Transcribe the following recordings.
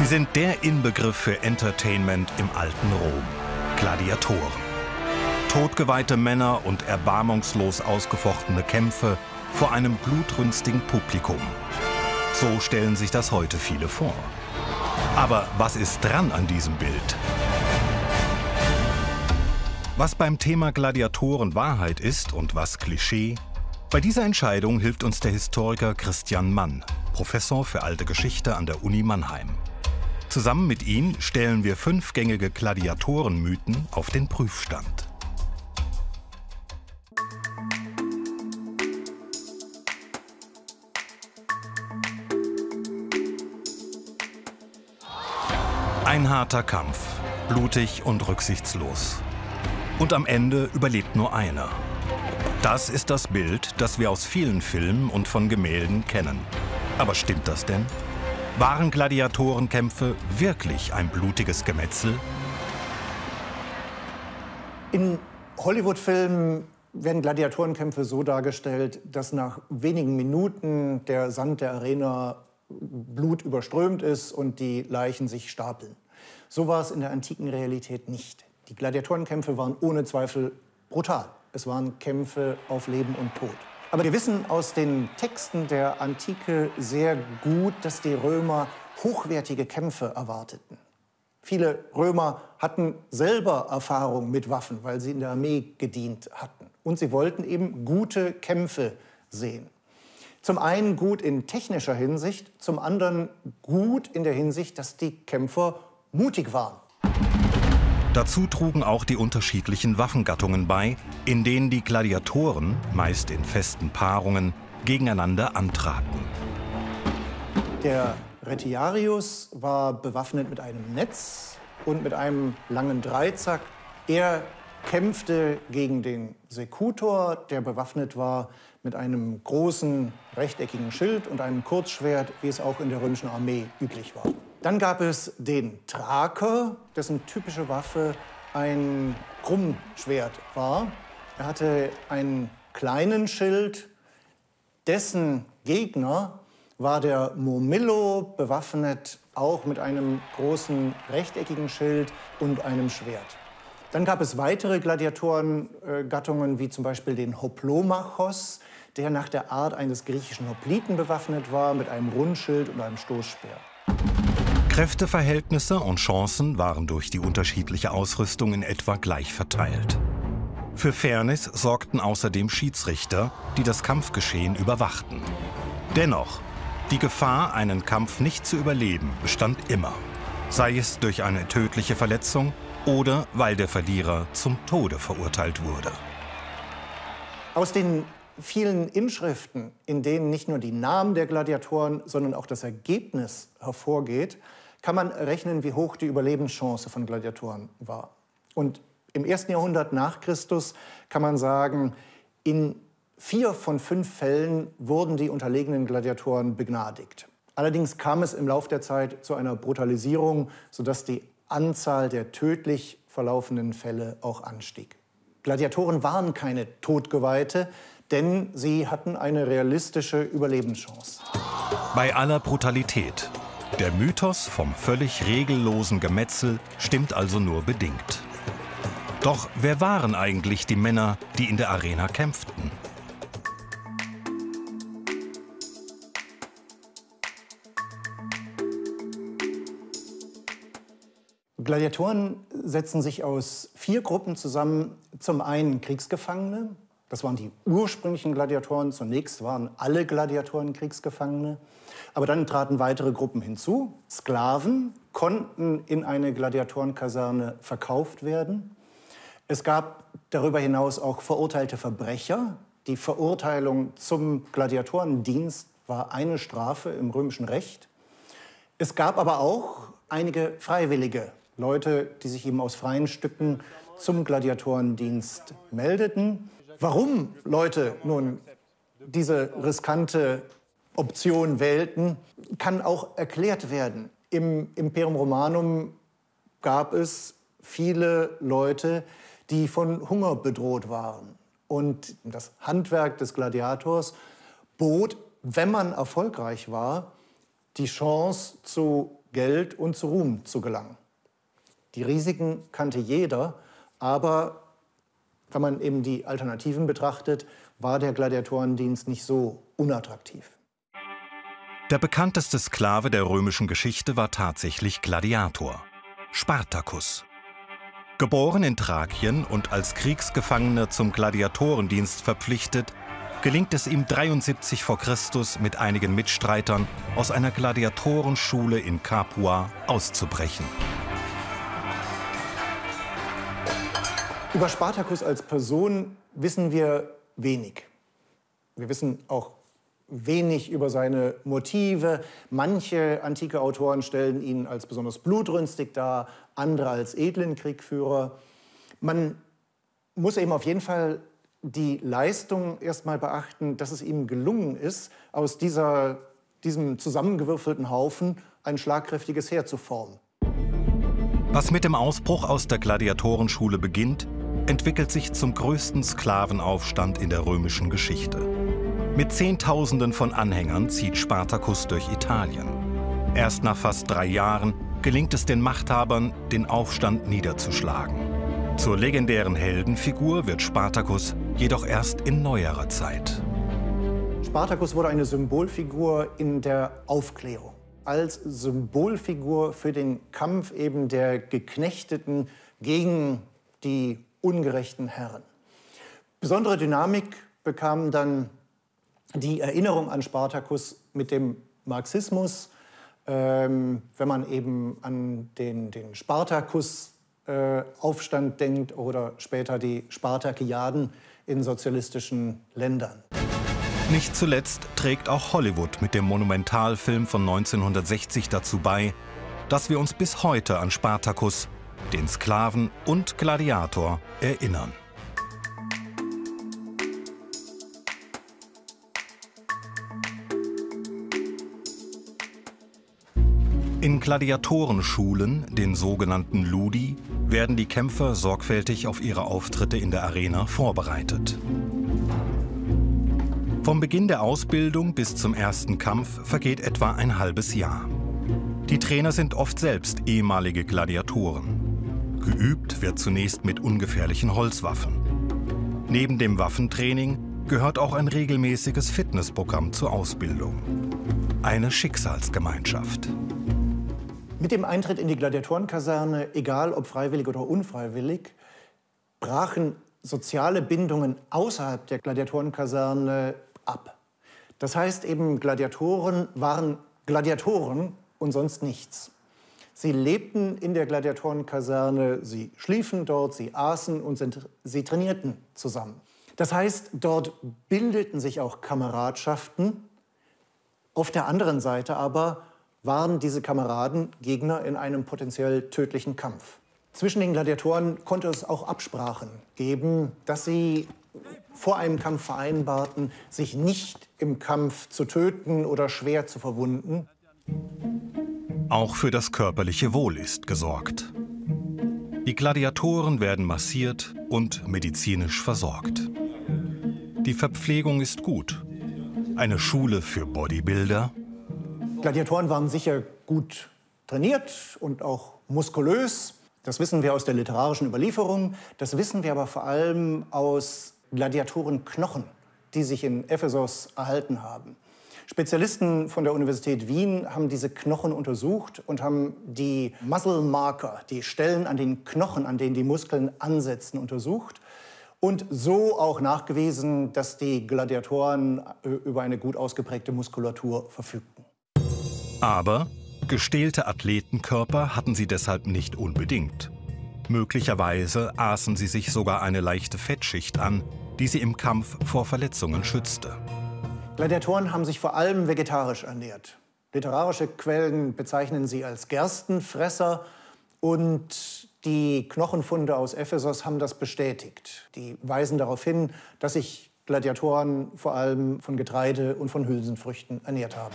Sie sind der Inbegriff für Entertainment im alten Rom. Gladiatoren. Todgeweihte Männer und erbarmungslos ausgefochtene Kämpfe vor einem blutrünstigen Publikum. So stellen sich das heute viele vor. Aber was ist dran an diesem Bild? Was beim Thema Gladiatoren Wahrheit ist und was Klischee? Bei dieser Entscheidung hilft uns der Historiker Christian Mann, Professor für alte Geschichte an der Uni Mannheim. Zusammen mit ihm stellen wir fünfgängige Gladiatorenmythen auf den Prüfstand. Ein harter Kampf, blutig und rücksichtslos. Und am Ende überlebt nur einer. Das ist das Bild, das wir aus vielen Filmen und von Gemälden kennen. Aber stimmt das denn? Waren Gladiatorenkämpfe wirklich ein blutiges Gemetzel? In Hollywood-Filmen werden Gladiatorenkämpfe so dargestellt, dass nach wenigen Minuten der Sand der Arena Blut überströmt ist und die Leichen sich stapeln. So war es in der antiken Realität nicht. Die Gladiatorenkämpfe waren ohne Zweifel brutal. Es waren Kämpfe auf Leben und Tod. Aber wir wissen aus den Texten der Antike sehr gut, dass die Römer hochwertige Kämpfe erwarteten. Viele Römer hatten selber Erfahrung mit Waffen, weil sie in der Armee gedient hatten. Und sie wollten eben gute Kämpfe sehen. Zum einen gut in technischer Hinsicht, zum anderen gut in der Hinsicht, dass die Kämpfer mutig waren. Dazu trugen auch die unterschiedlichen Waffengattungen bei, in denen die Gladiatoren, meist in festen Paarungen, gegeneinander antraten. Der Retiarius war bewaffnet mit einem Netz und mit einem langen Dreizack. Er kämpfte gegen den Sekutor, der bewaffnet war mit einem großen rechteckigen Schild und einem Kurzschwert, wie es auch in der römischen Armee üblich war. Dann gab es den Thraker, dessen typische Waffe ein Krummschwert war. Er hatte einen kleinen Schild. Dessen Gegner war der Murmillo, bewaffnet auch mit einem großen rechteckigen Schild und einem Schwert. Dann gab es weitere Gladiatorengattungen, wie zum Beispiel den Hoplomachos, der nach der Art eines griechischen Hopliten bewaffnet war, mit einem Rundschild und einem Stoßspeer. Kräfteverhältnisse und Chancen waren durch die unterschiedliche Ausrüstung in etwa gleich verteilt. Für Fairness sorgten außerdem Schiedsrichter, die das Kampfgeschehen überwachten. Dennoch, die Gefahr, einen Kampf nicht zu überleben, bestand immer. Sei es durch eine tödliche Verletzung oder weil der Verlierer zum Tode verurteilt wurde. Aus den vielen Inschriften, in denen nicht nur die Namen der Gladiatoren, sondern auch das Ergebnis hervorgeht, kann man rechnen, wie hoch die Überlebenschance von Gladiatoren war. Und im ersten Jahrhundert nach Christus kann man sagen, in vier von fünf Fällen wurden die unterlegenen Gladiatoren begnadigt. Allerdings kam es im Laufe der Zeit zu einer Brutalisierung, sodass die Anzahl der tödlich verlaufenden Fälle auch anstieg. Gladiatoren waren keine Todgeweihte, denn sie hatten eine realistische Überlebenschance. Bei aller Brutalität der Mythos vom völlig regellosen Gemetzel stimmt also nur bedingt. Doch wer waren eigentlich die Männer, die in der Arena kämpften? Gladiatoren setzen sich aus vier Gruppen zusammen. Zum einen Kriegsgefangene, das waren die ursprünglichen Gladiatoren. Zunächst waren alle Gladiatoren Kriegsgefangene. Aber dann traten weitere Gruppen hinzu. Sklaven konnten in eine Gladiatorenkaserne verkauft werden. Es gab darüber hinaus auch verurteilte Verbrecher. Die Verurteilung zum Gladiatorendienst war eine Strafe im römischen Recht. Es gab aber auch einige Freiwillige, Leute, die sich eben aus freien Stücken zum Gladiatorendienst meldeten. Warum Leute nun diese riskante Option wählten, kann auch erklärt werden. Im Imperium Romanum gab es viele Leute, die von Hunger bedroht waren. Und das Handwerk des Gladiators bot, wenn man erfolgreich war, die Chance zu Geld und zu Ruhm zu gelangen. Die Risiken kannte jeder, aber wenn man eben die Alternativen betrachtet, war der Gladiatorendienst nicht so unattraktiv. Der bekannteste Sklave der römischen Geschichte war tatsächlich Gladiator, Spartacus. Geboren in Thrakien und als Kriegsgefangener zum Gladiatorendienst verpflichtet, gelingt es ihm 73 v. Chr. mit einigen Mitstreitern aus einer Gladiatorenschule in Capua auszubrechen. Über Spartacus als Person wissen wir wenig. Wir wissen auch wenig über seine Motive. Manche antike Autoren stellen ihn als besonders blutrünstig dar, andere als edlen Kriegführer. Man muss eben auf jeden Fall die Leistung erstmal beachten, dass es ihm gelungen ist, aus dieser, diesem zusammengewürfelten Haufen ein schlagkräftiges Heer zu formen. Was mit dem Ausbruch aus der Gladiatorenschule beginnt, entwickelt sich zum größten Sklavenaufstand in der römischen Geschichte. Mit Zehntausenden von Anhängern zieht Spartacus durch Italien. Erst nach fast drei Jahren gelingt es den Machthabern, den Aufstand niederzuschlagen. Zur legendären Heldenfigur wird Spartacus jedoch erst in neuerer Zeit. Spartacus wurde eine Symbolfigur in der Aufklärung. Als Symbolfigur für den Kampf eben der Geknechteten gegen die ungerechten Herren. Besondere Dynamik bekam dann die Erinnerung an Spartacus mit dem Marxismus, ähm, wenn man eben an den, den Spartakus-Aufstand äh, denkt oder später die Spartakiaden in sozialistischen Ländern. Nicht zuletzt trägt auch Hollywood mit dem Monumentalfilm von 1960 dazu bei, dass wir uns bis heute an Spartacus, den Sklaven und Gladiator erinnern. In Gladiatorenschulen, den sogenannten Ludi, werden die Kämpfer sorgfältig auf ihre Auftritte in der Arena vorbereitet. Vom Beginn der Ausbildung bis zum ersten Kampf vergeht etwa ein halbes Jahr. Die Trainer sind oft selbst ehemalige Gladiatoren. Geübt wird zunächst mit ungefährlichen Holzwaffen. Neben dem Waffentraining gehört auch ein regelmäßiges Fitnessprogramm zur Ausbildung. Eine Schicksalsgemeinschaft. Mit dem Eintritt in die Gladiatorenkaserne, egal ob freiwillig oder unfreiwillig, brachen soziale Bindungen außerhalb der Gladiatorenkaserne ab. Das heißt eben, Gladiatoren waren Gladiatoren und sonst nichts. Sie lebten in der Gladiatorenkaserne, sie schliefen dort, sie aßen und sie trainierten zusammen. Das heißt, dort bildeten sich auch Kameradschaften. Auf der anderen Seite aber waren diese Kameraden Gegner in einem potenziell tödlichen Kampf. Zwischen den Gladiatoren konnte es auch Absprachen geben, dass sie vor einem Kampf vereinbarten, sich nicht im Kampf zu töten oder schwer zu verwunden. Auch für das körperliche Wohl ist gesorgt. Die Gladiatoren werden massiert und medizinisch versorgt. Die Verpflegung ist gut. Eine Schule für Bodybuilder Gladiatoren waren sicher gut trainiert und auch muskulös. Das wissen wir aus der literarischen Überlieferung. Das wissen wir aber vor allem aus Gladiatorenknochen, die sich in Ephesos erhalten haben. Spezialisten von der Universität Wien haben diese Knochen untersucht und haben die Muscle Marker, die Stellen an den Knochen, an denen die Muskeln ansetzen, untersucht und so auch nachgewiesen, dass die Gladiatoren äh, über eine gut ausgeprägte Muskulatur verfügten. Aber gestählte Athletenkörper hatten sie deshalb nicht unbedingt. Möglicherweise aßen sie sich sogar eine leichte Fettschicht an, die sie im Kampf vor Verletzungen schützte. Gladiatoren haben sich vor allem vegetarisch ernährt. Literarische Quellen bezeichnen sie als Gerstenfresser und die Knochenfunde aus Ephesus haben das bestätigt. Die weisen darauf hin, dass sich Gladiatoren vor allem von Getreide und von Hülsenfrüchten ernährt haben.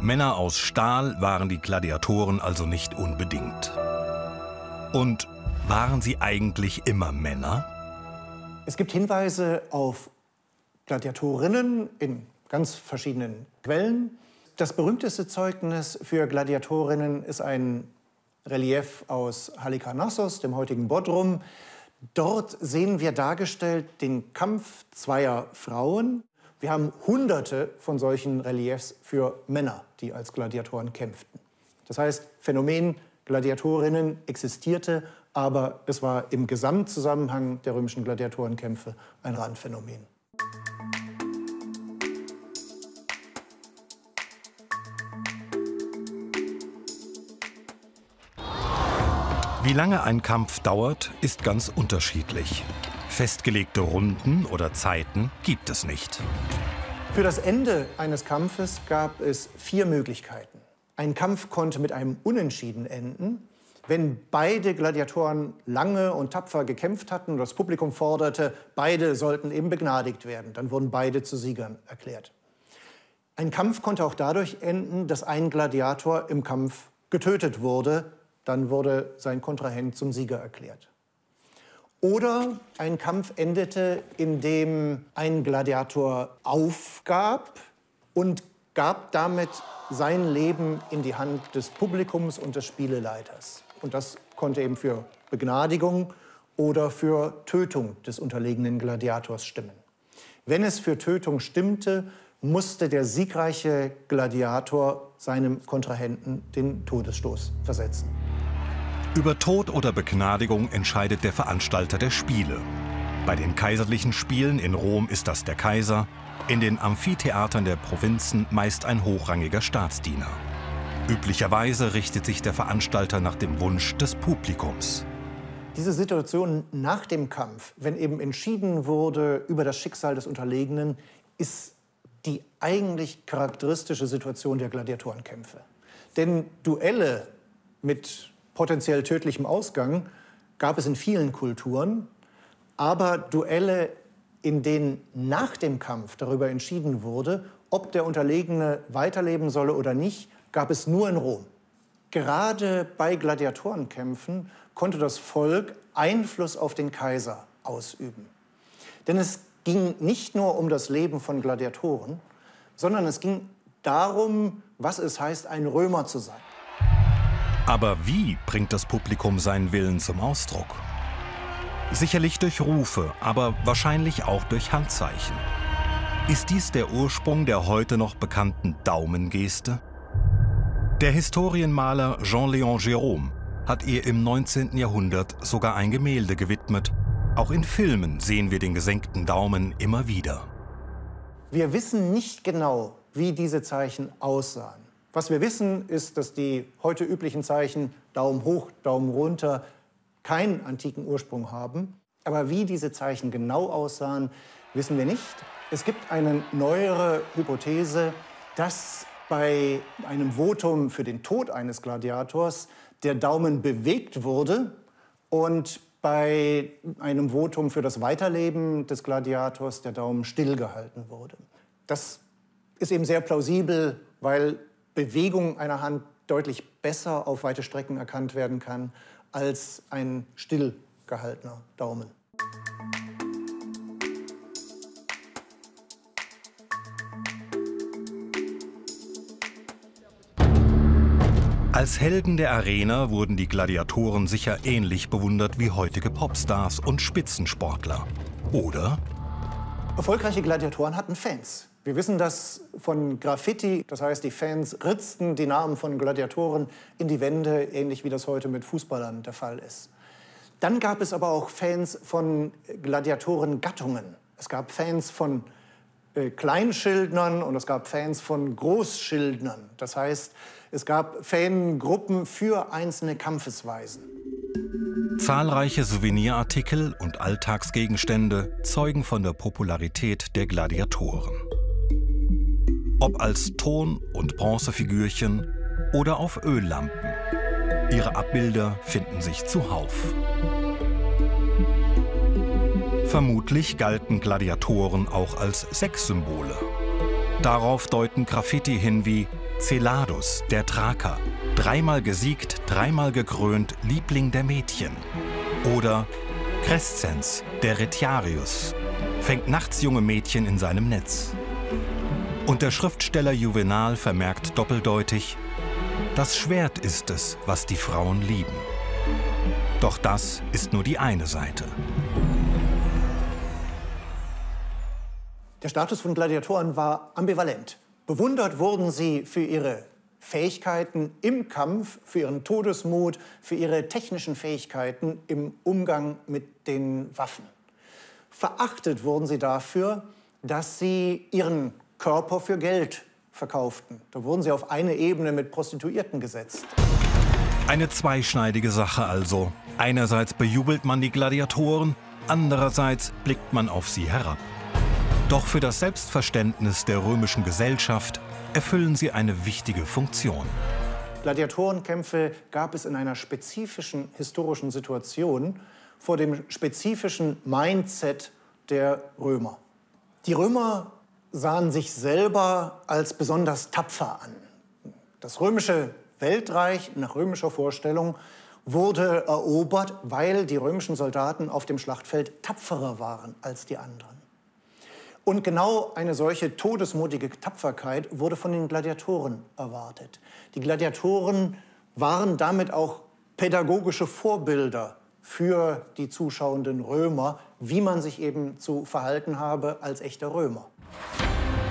Männer aus Stahl waren die Gladiatoren also nicht unbedingt. Und waren sie eigentlich immer Männer? Es gibt Hinweise auf Gladiatorinnen in ganz verschiedenen Quellen. Das berühmteste Zeugnis für Gladiatorinnen ist ein Relief aus Halikarnassos, dem heutigen Bodrum. Dort sehen wir dargestellt den Kampf zweier Frauen. Wir haben hunderte von solchen Reliefs für Männer, die als Gladiatoren kämpften. Das heißt, Phänomen Gladiatorinnen existierte, aber es war im Gesamtzusammenhang der römischen Gladiatorenkämpfe ein Randphänomen. Wie lange ein Kampf dauert, ist ganz unterschiedlich. Festgelegte Runden oder Zeiten gibt es nicht. Für das Ende eines Kampfes gab es vier Möglichkeiten. Ein Kampf konnte mit einem Unentschieden enden, wenn beide Gladiatoren lange und tapfer gekämpft hatten und das Publikum forderte, beide sollten eben begnadigt werden. Dann wurden beide zu Siegern erklärt. Ein Kampf konnte auch dadurch enden, dass ein Gladiator im Kampf getötet wurde. Dann wurde sein Kontrahent zum Sieger erklärt. Oder ein Kampf endete, indem ein Gladiator aufgab und gab damit sein Leben in die Hand des Publikums und des Spieleleiters. Und das konnte eben für Begnadigung oder für Tötung des unterlegenen Gladiators stimmen. Wenn es für Tötung stimmte, musste der siegreiche Gladiator seinem Kontrahenten den Todesstoß versetzen. Über Tod oder Begnadigung entscheidet der Veranstalter der Spiele. Bei den kaiserlichen Spielen in Rom ist das der Kaiser, in den Amphitheatern der Provinzen meist ein hochrangiger Staatsdiener. Üblicherweise richtet sich der Veranstalter nach dem Wunsch des Publikums. Diese Situation nach dem Kampf, wenn eben entschieden wurde über das Schicksal des Unterlegenen, ist die eigentlich charakteristische Situation der Gladiatorenkämpfe. Denn Duelle mit potenziell tödlichem Ausgang gab es in vielen Kulturen, aber Duelle, in denen nach dem Kampf darüber entschieden wurde, ob der Unterlegene weiterleben solle oder nicht, gab es nur in Rom. Gerade bei Gladiatorenkämpfen konnte das Volk Einfluss auf den Kaiser ausüben. Denn es ging nicht nur um das Leben von Gladiatoren, sondern es ging darum, was es heißt, ein Römer zu sein. Aber wie bringt das Publikum seinen Willen zum Ausdruck? Sicherlich durch Rufe, aber wahrscheinlich auch durch Handzeichen. Ist dies der Ursprung der heute noch bekannten Daumengeste? Der Historienmaler Jean-Léon Gérôme hat ihr im 19. Jahrhundert sogar ein Gemälde gewidmet. Auch in Filmen sehen wir den gesenkten Daumen immer wieder. Wir wissen nicht genau, wie diese Zeichen aussahen. Was wir wissen, ist, dass die heute üblichen Zeichen Daumen hoch, Daumen runter keinen antiken Ursprung haben. Aber wie diese Zeichen genau aussahen, wissen wir nicht. Es gibt eine neuere Hypothese, dass bei einem Votum für den Tod eines Gladiators der Daumen bewegt wurde und bei einem Votum für das Weiterleben des Gladiators der Daumen stillgehalten wurde. Das ist eben sehr plausibel, weil Bewegung einer Hand deutlich besser auf weite Strecken erkannt werden kann als ein stillgehaltener Daumen. Als Helden der Arena wurden die Gladiatoren sicher ähnlich bewundert wie heutige Popstars und Spitzensportler. Oder? Erfolgreiche Gladiatoren hatten Fans. Wir wissen das von Graffiti, das heißt, die Fans ritzten die Namen von Gladiatoren in die Wände, ähnlich wie das heute mit Fußballern der Fall ist. Dann gab es aber auch Fans von Gladiatorengattungen. Es gab Fans von äh, Kleinschildnern und es gab Fans von Großschildnern. Das heißt, es gab Fangruppen für einzelne Kampfesweisen. Zahlreiche Souvenirartikel und Alltagsgegenstände zeugen von der Popularität der Gladiatoren. Ob als Ton- und Bronzefigürchen oder auf Öllampen. Ihre Abbilder finden sich zuhauf. Vermutlich galten Gladiatoren auch als Sexsymbole. Darauf deuten Graffiti hin wie Celadus, der Thraker, dreimal gesiegt, dreimal gekrönt, Liebling der Mädchen. Oder Crescens, der Retiarius, fängt nachts junge Mädchen in seinem Netz. Und der Schriftsteller Juvenal vermerkt doppeldeutig, das Schwert ist es, was die Frauen lieben. Doch das ist nur die eine Seite. Der Status von Gladiatoren war ambivalent. Bewundert wurden sie für ihre Fähigkeiten im Kampf, für ihren Todesmut, für ihre technischen Fähigkeiten im Umgang mit den Waffen. Verachtet wurden sie dafür, dass sie ihren Körper für Geld verkauften. Da wurden sie auf eine Ebene mit Prostituierten gesetzt. Eine zweischneidige Sache also. Einerseits bejubelt man die Gladiatoren, andererseits blickt man auf sie herab. Doch für das Selbstverständnis der römischen Gesellschaft erfüllen sie eine wichtige Funktion. Gladiatorenkämpfe gab es in einer spezifischen historischen Situation vor dem spezifischen Mindset der Römer. Die Römer sahen sich selber als besonders tapfer an. Das römische Weltreich nach römischer Vorstellung wurde erobert, weil die römischen Soldaten auf dem Schlachtfeld tapferer waren als die anderen. Und genau eine solche todesmutige Tapferkeit wurde von den Gladiatoren erwartet. Die Gladiatoren waren damit auch pädagogische Vorbilder für die zuschauenden Römer, wie man sich eben zu verhalten habe als echter Römer.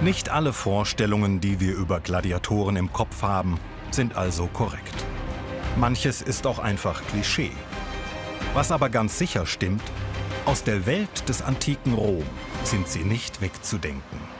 Nicht alle Vorstellungen, die wir über Gladiatoren im Kopf haben, sind also korrekt. Manches ist auch einfach Klischee. Was aber ganz sicher stimmt, aus der Welt des antiken Rom sind sie nicht wegzudenken.